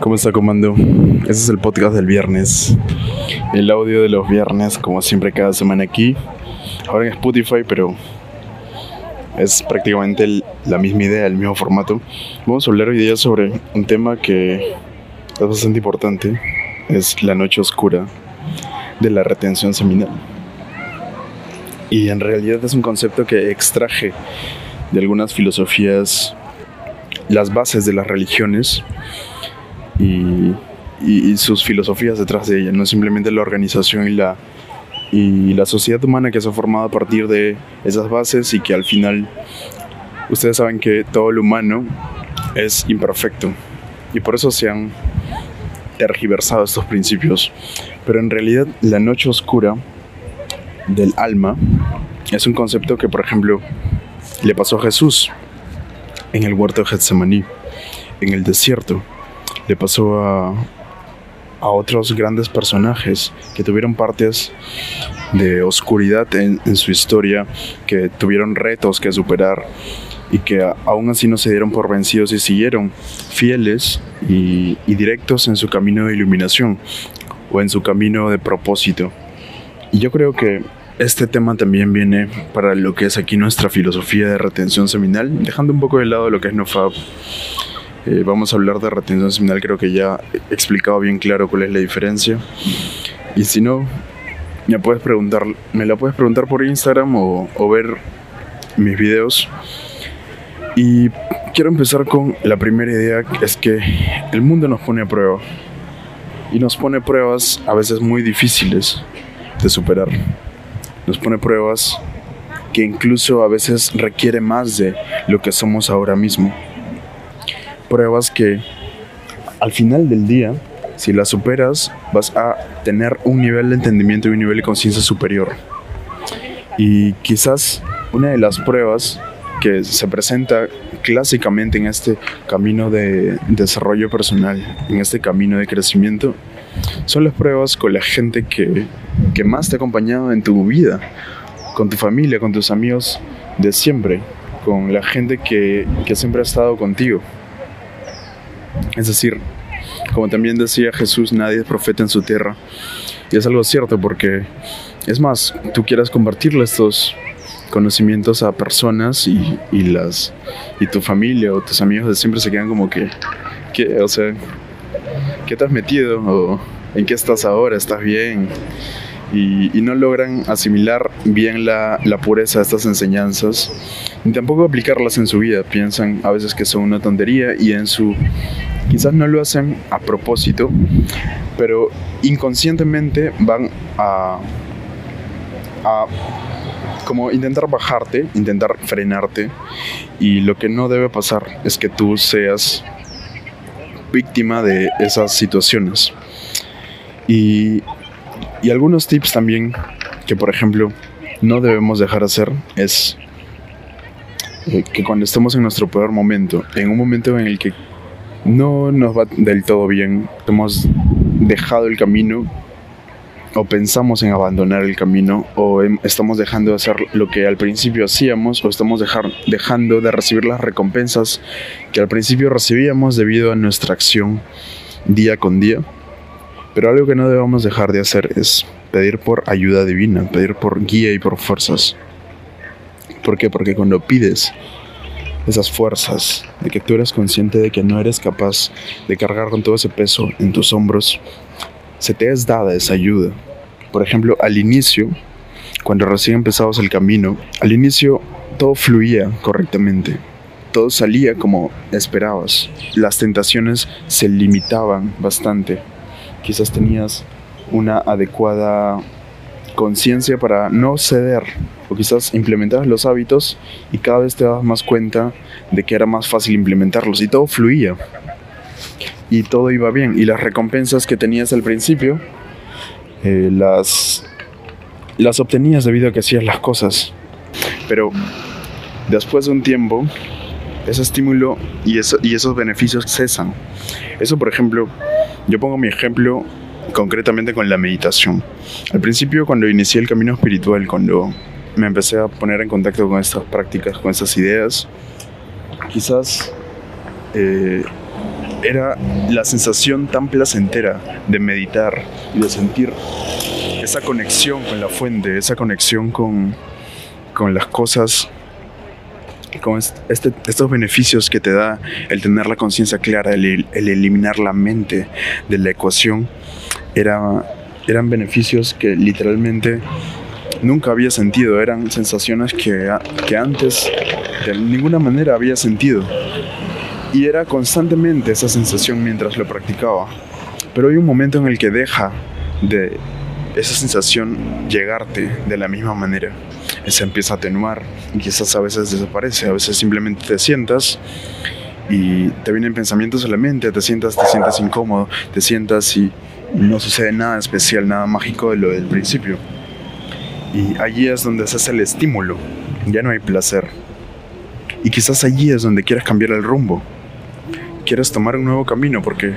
¿Cómo está, comando? Este es el podcast del viernes. El audio de los viernes, como siempre, cada semana aquí. Ahora en Spotify, pero es prácticamente el- la misma idea, el mismo formato. Vamos a hablar hoy día sobre un tema que es bastante importante. Es la noche oscura de la retención seminal. Y en realidad es un concepto que extraje de algunas filosofías, las bases de las religiones y, sus filosofías detrás de ella, no simplemente la organización y la, y la sociedad humana que se ha formado a partir de esas bases y que al final ustedes saben que todo lo humano es imperfecto y por eso se han tergiversado estos principios. Pero en realidad la noche oscura del alma es un concepto que, por ejemplo, le pasó a Jesús en el huerto de Getsemaní, en el desierto. Le pasó a, a otros grandes personajes que tuvieron partes de oscuridad en, en su historia, que tuvieron retos que superar y que a- aún así no se dieron por vencidos y siguieron fieles y, y directos en su camino de iluminación o en su camino de propósito. Y yo creo que este tema también viene para lo que es aquí nuestra filosofía de retención seminal, dejando un poco de lado lo que es NoFap. Eh, vamos a hablar de retención seminal, creo que ya he explicado bien claro cuál es la diferencia. Y si no, me puedes preguntar, me la puedes preguntar por Instagram o, o ver mis videos. Y quiero empezar con la primera idea, es que el mundo nos pone a prueba. Y nos pone pruebas a veces muy difíciles de superar. Nos pone pruebas que incluso a veces requiere más de lo que somos ahora mismo. Pruebas que al final del día, si las superas, vas a tener un nivel de entendimiento y un nivel de conciencia superior. Y quizás una de las pruebas que se presenta clásicamente en este camino de desarrollo personal, en este camino de crecimiento, son las pruebas con la gente que, que más te ha acompañado en tu vida, con tu familia, con tus amigos de siempre, con la gente que, que siempre ha estado contigo. Es decir, como también decía Jesús, nadie es profeta en su tierra. Y es algo cierto porque, es más, tú quieras compartirle estos conocimientos a personas y, las y tu familia o tus amigos siempre se quedan como que, ¿qué? O sea, ¿qué te has metido? ¿O en qué estás ahora? ¿Estás bien? Y, y no logran asimilar bien la, la pureza de estas enseñanzas, ni tampoco aplicarlas en su vida. Piensan a veces que son una tontería y en su... Quizás no lo hacen a propósito, pero inconscientemente van a, a como intentar bajarte, intentar frenarte y lo que no debe pasar es que tú seas víctima de esas situaciones. Y, y algunos tips también que por ejemplo no debemos dejar de hacer es eh, que cuando estemos en nuestro peor momento, en un momento en el que no nos va del todo bien, hemos dejado el camino o pensamos en abandonar el camino o estamos dejando de hacer lo que al principio hacíamos o estamos dejando de recibir las recompensas que al principio recibíamos debido a nuestra acción día con día. Pero algo que no debemos dejar de hacer es pedir por ayuda divina, pedir por guía y por fuerzas. ¿Por qué? Porque cuando pides esas fuerzas, de que tú eres consciente de que no eres capaz de cargar con todo ese peso en tus hombros, se te es dada esa ayuda. Por ejemplo, al inicio, cuando recién empezabas el camino, al inicio todo fluía correctamente. Todo salía como esperabas. Las tentaciones se limitaban bastante. Quizás tenías una adecuada conciencia para no ceder o quizás implementabas los hábitos y cada vez te dabas más cuenta de que era más fácil implementarlos y todo fluía y todo iba bien. Y las recompensas que tenías al principio, eh, las, las obtenías debido a que hacías las cosas. Pero después de un tiempo, ese estímulo y, eso- y esos beneficios cesan. Eso, por ejemplo, yo pongo mi ejemplo concretamente con la meditación. Al principio, cuando inicié el camino espiritual, cuando me empecé a poner en contacto con estas prácticas, con estas ideas, quizás eh, era la sensación tan placentera de meditar y de sentir esa conexión con la fuente, esa conexión con, con las cosas, con este, estos beneficios que te da el tener la conciencia clara, el, eliminar la mente de la ecuación, era, eran beneficios que literalmente nunca había sentido, eran sensaciones que, que antes de ninguna manera había sentido. Y era constantemente esa sensación mientras lo practicaba. Pero hay un momento en el que deja de esa sensación llegarte de la misma manera. Se empieza a atenuar y quizás a veces desaparece, a veces simplemente te sientas y te vienen pensamientos a la mente, te sientas, te sientas incómodo, te sientas y no sucede nada especial, nada mágico de lo del principio. Y allí es donde se hace el estímulo, ya no hay placer. Y quizás allí es donde quieres cambiar el rumbo, quieres tomar un nuevo camino porque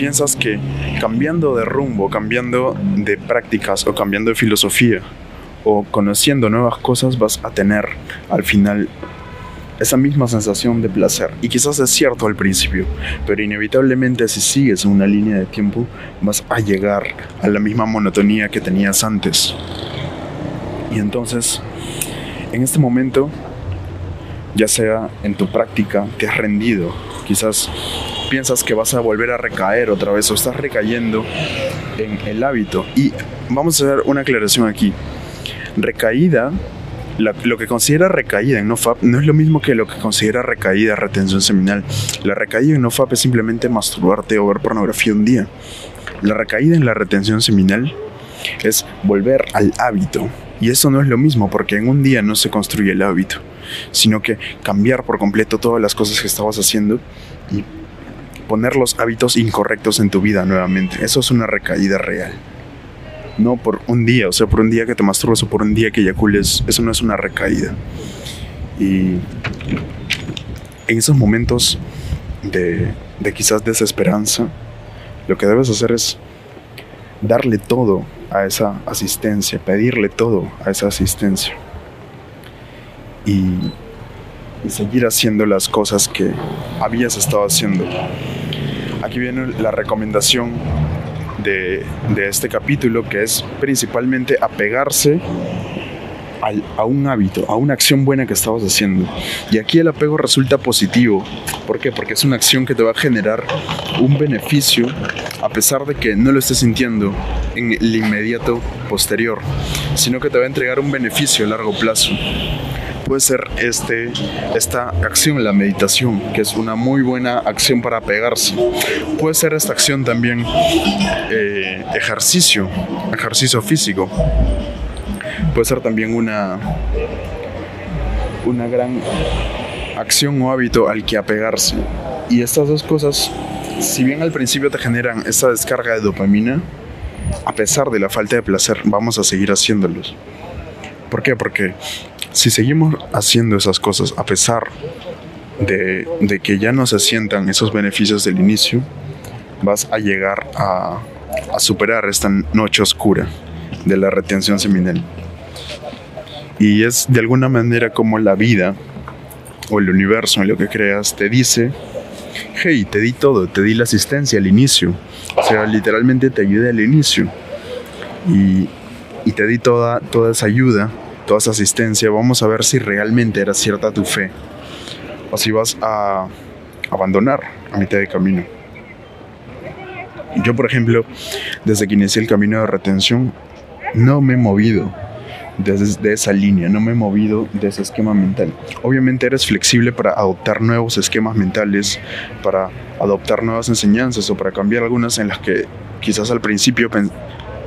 piensas que cambiando de rumbo, cambiando de prácticas o cambiando de filosofía o conociendo nuevas cosas vas a tener al final esa misma sensación de placer. Y quizás es cierto al principio, pero inevitablemente si sigues una línea de tiempo vas a llegar a la misma monotonía que tenías antes. Y entonces, en este momento, ya sea en tu práctica, te has rendido, quizás piensas que vas a volver a recaer otra vez o estás recayendo en el hábito. Y vamos a hacer una aclaración aquí. Recaída, lo que considera recaída en NoFap no es lo mismo que lo que considera recaída retención seminal. La recaída en NoFap es simplemente masturbarte o ver pornografía un día. La recaída en la retención seminal es volver al hábito. Y eso no es lo mismo porque en un día no se construye el hábito, sino que cambiar por completo todas las cosas que estabas haciendo y poner los hábitos incorrectos en tu vida nuevamente. Eso es una recaída real. No por un día, o sea, por un día que te masturbas o por un día que eyacules, eso no es una recaída. Y en esos momentos de, quizás desesperanza, lo que debes hacer es darle todo a esa asistencia, pedirle todo a esa asistencia. Y, seguir haciendo las cosas que habías estado haciendo aquí viene la recomendación de, este capítulo, que es principalmente apegarse a un hábito, a una acción buena que estabas haciendo. Y aquí el apego resulta positivo. ¿Por qué? Porque es una acción que te va a generar un beneficio a pesar de que no lo estés sintiendo en el inmediato posterior, sino que te va a entregar un beneficio a largo plazo puede ser este, esta acción, la meditación, que es una muy buena acción para pegarse. Puede ser esta acción también eh, ejercicio, ejercicio físico. Puede ser también una, una gran acción o hábito al que apegarse. Y estas dos cosas, si bien al principio te generan esa descarga de dopamina, a pesar de la falta de placer, vamos a seguir haciéndolos. ¿Por qué? Porque si seguimos haciendo esas cosas a pesar de, que ya no se sientan esos beneficios del inicio, vas a llegar a, a superar esta noche oscura de la retención seminal. Y es de alguna manera como la vida o el universo en lo que creas te dice, hey, te di todo, te di la asistencia al inicio. O sea, literalmente te ayudé al inicio. Y, y te di toda, toda esa ayuda toda esa asistencia, vamos a ver si realmente era cierta tu fe o si vas a abandonar a mitad de camino. Yo, por ejemplo, desde que inicié el camino de retención, no me he movido desde esa línea, no me he movido de ese esquema mental. Obviamente eres flexible para adoptar nuevos esquemas mentales, para adoptar nuevas enseñanzas o para cambiar algunas en las que quizás al principio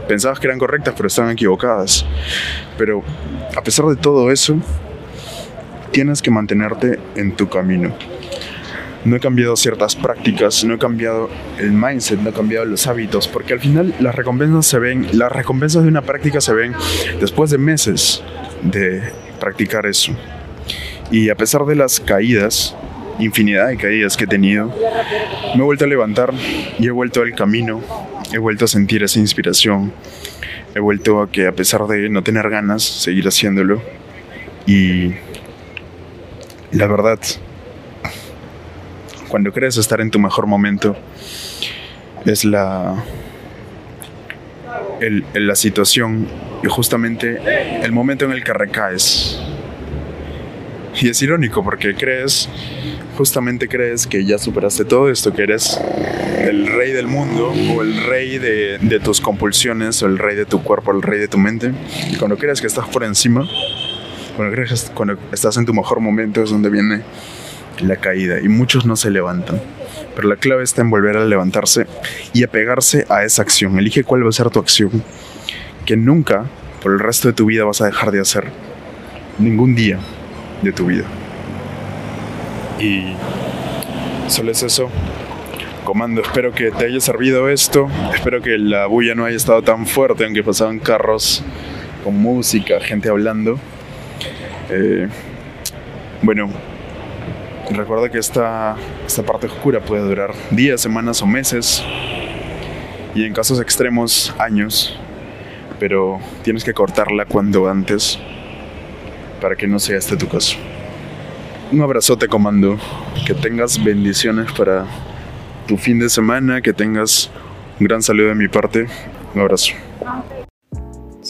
pensabas que eran correctas, pero estaban equivocadas. Pero a pesar de todo eso, tienes que mantenerte en tu camino. No he cambiado ciertas prácticas, no he cambiado el mindset, no he cambiado los hábitos, porque al final las recompensas se ven, las recompensas de una práctica se ven después de meses de practicar eso. Y a pesar de las caídas, infinidad de caídas que he tenido, me he vuelto a levantar y he vuelto al camino he vuelto a sentir esa inspiración. He vuelto a que a pesar de no tener ganas, seguir haciéndolo. Y la verdad, cuando crees estar en tu mejor momento, es la, el, la situación y justamente el momento en el que recaes. Y es irónico porque crees, justamente crees que ya superaste todo esto, que eres el rey del mundo o el rey de, tus compulsiones o el rey de tu cuerpo, el rey de tu mente. Y cuando crees que estás por encima, cuando, crees, cuando estás en tu mejor momento es donde viene la caída y muchos no se levantan. Pero la clave está en volver a levantarse y apegarse a esa acción. Elige cuál va a ser tu acción que nunca por el resto de tu vida vas a dejar de hacer. Ningún día de tu vida. Y solo es eso. Comando, espero que te haya servido esto. Espero que la bulla no haya estado tan fuerte, aunque pasaban carros con música, gente hablando. Eh, bueno, recuerda que esta, esta parte oscura puede durar días, semanas o meses. Y en casos extremos, años. Pero tienes que cortarla cuando antes para que no sea este tu caso. Un abrazote, comando. Que tengas bendiciones para tu fin de semana. Que tengas un gran saludo de mi parte. Un abrazo.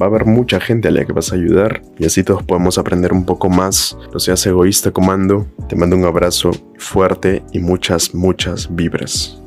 va a haber mucha gente a la que vas a ayudar y así todos podemos aprender un poco más. No seas egoísta, comando. Te mando un abrazo fuerte y muchas, muchas vibras.